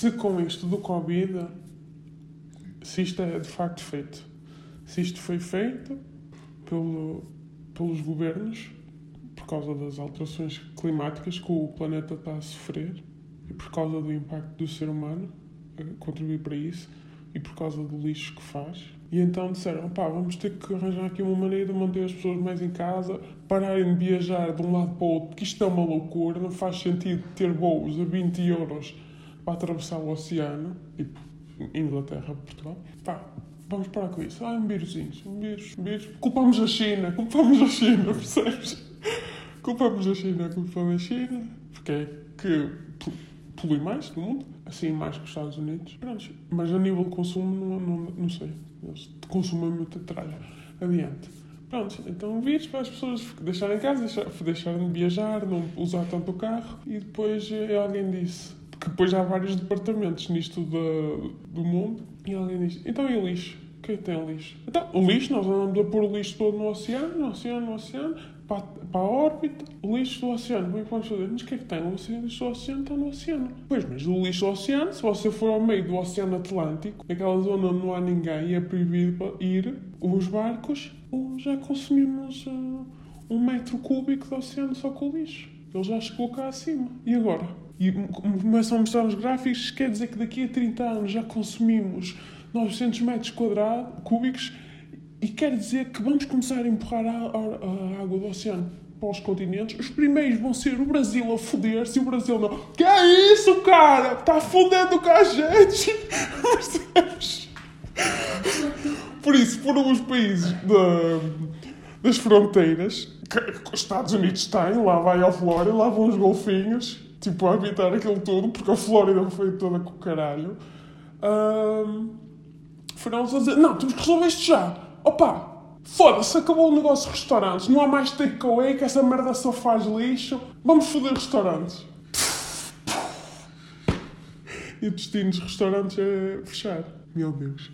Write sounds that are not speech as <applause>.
se com isto do Covid, se isto é de facto feito, se isto foi feito pelo, pelos governos por causa das alterações climáticas que o planeta está a sofrer e por causa do impacto do ser humano a contribuir para isso e por causa do lixo que faz. E então disseram, pá, vamos ter que arranjar aqui uma maneira de manter as pessoas mais em casa, pararem de viajar de um lado para o outro, que isto é uma loucura, não faz sentido ter voos a 20 euros para atravessar o oceano, tipo Inglaterra, Portugal. Pá, vamos parar com isso. Ah, um vírusinho, um vírus, um vírus. Culpamos a China, culpamos a China, <laughs> percebes? Culpamos a China, culpamos a China, porque é que polui mais do mundo, assim mais que os Estados Unidos. Pronto. Mas a nível de consumo, não, não, não sei. Eles consumem muita tralha. Adiante. Pronto, então vírus para as pessoas deixarem em casa, deixar, deixarem de viajar, não usar tanto o carro. E depois eh, alguém disse, porque depois há vários departamentos nisto do, do mundo, e alguém disse, então e o lixo? Quem tem lixo? Então, o lixo, nós andamos a pôr o lixo todo no oceano, no oceano, no oceano, para, para a órbita, o lixo do oceano. Como é que vamos fazer? Mas o que é que tem? O lixo do oceano está no oceano. Pois, mas o lixo do oceano, se você for ao meio do Oceano Atlântico, naquela zona onde não há ninguém e é proibido ir, os barcos já consumimos uh, um metro cúbico de oceano só com o lixo. Ele já chegou cá acima. E agora? E começam a mostrar os gráficos, quer dizer que daqui a 30 anos já consumimos 900 metros quadrados, cúbicos e quer dizer que vamos começar a empurrar a, a, a água do oceano para os continentes. Os primeiros vão ser o Brasil a foder-se e o Brasil não. Que é isso, cara? Está fodendo com a gente. <laughs> Por isso, foram os países das fronteiras que, os Estados Unidos têm. Lá vai a Flórida, lá vão os golfinhos, tipo, a habitar aquilo tudo, porque a Flórida foi toda com o caralho. Um, foram eles a dizer: Não, temos que resolver isto já Opa, foda-se, acabou o negócio de restaurantes. Não há mais takeaway, que essa merda só faz lixo. Vamos foder restaurantes. E o destino dos restaurantes é fechar. Meu Deus.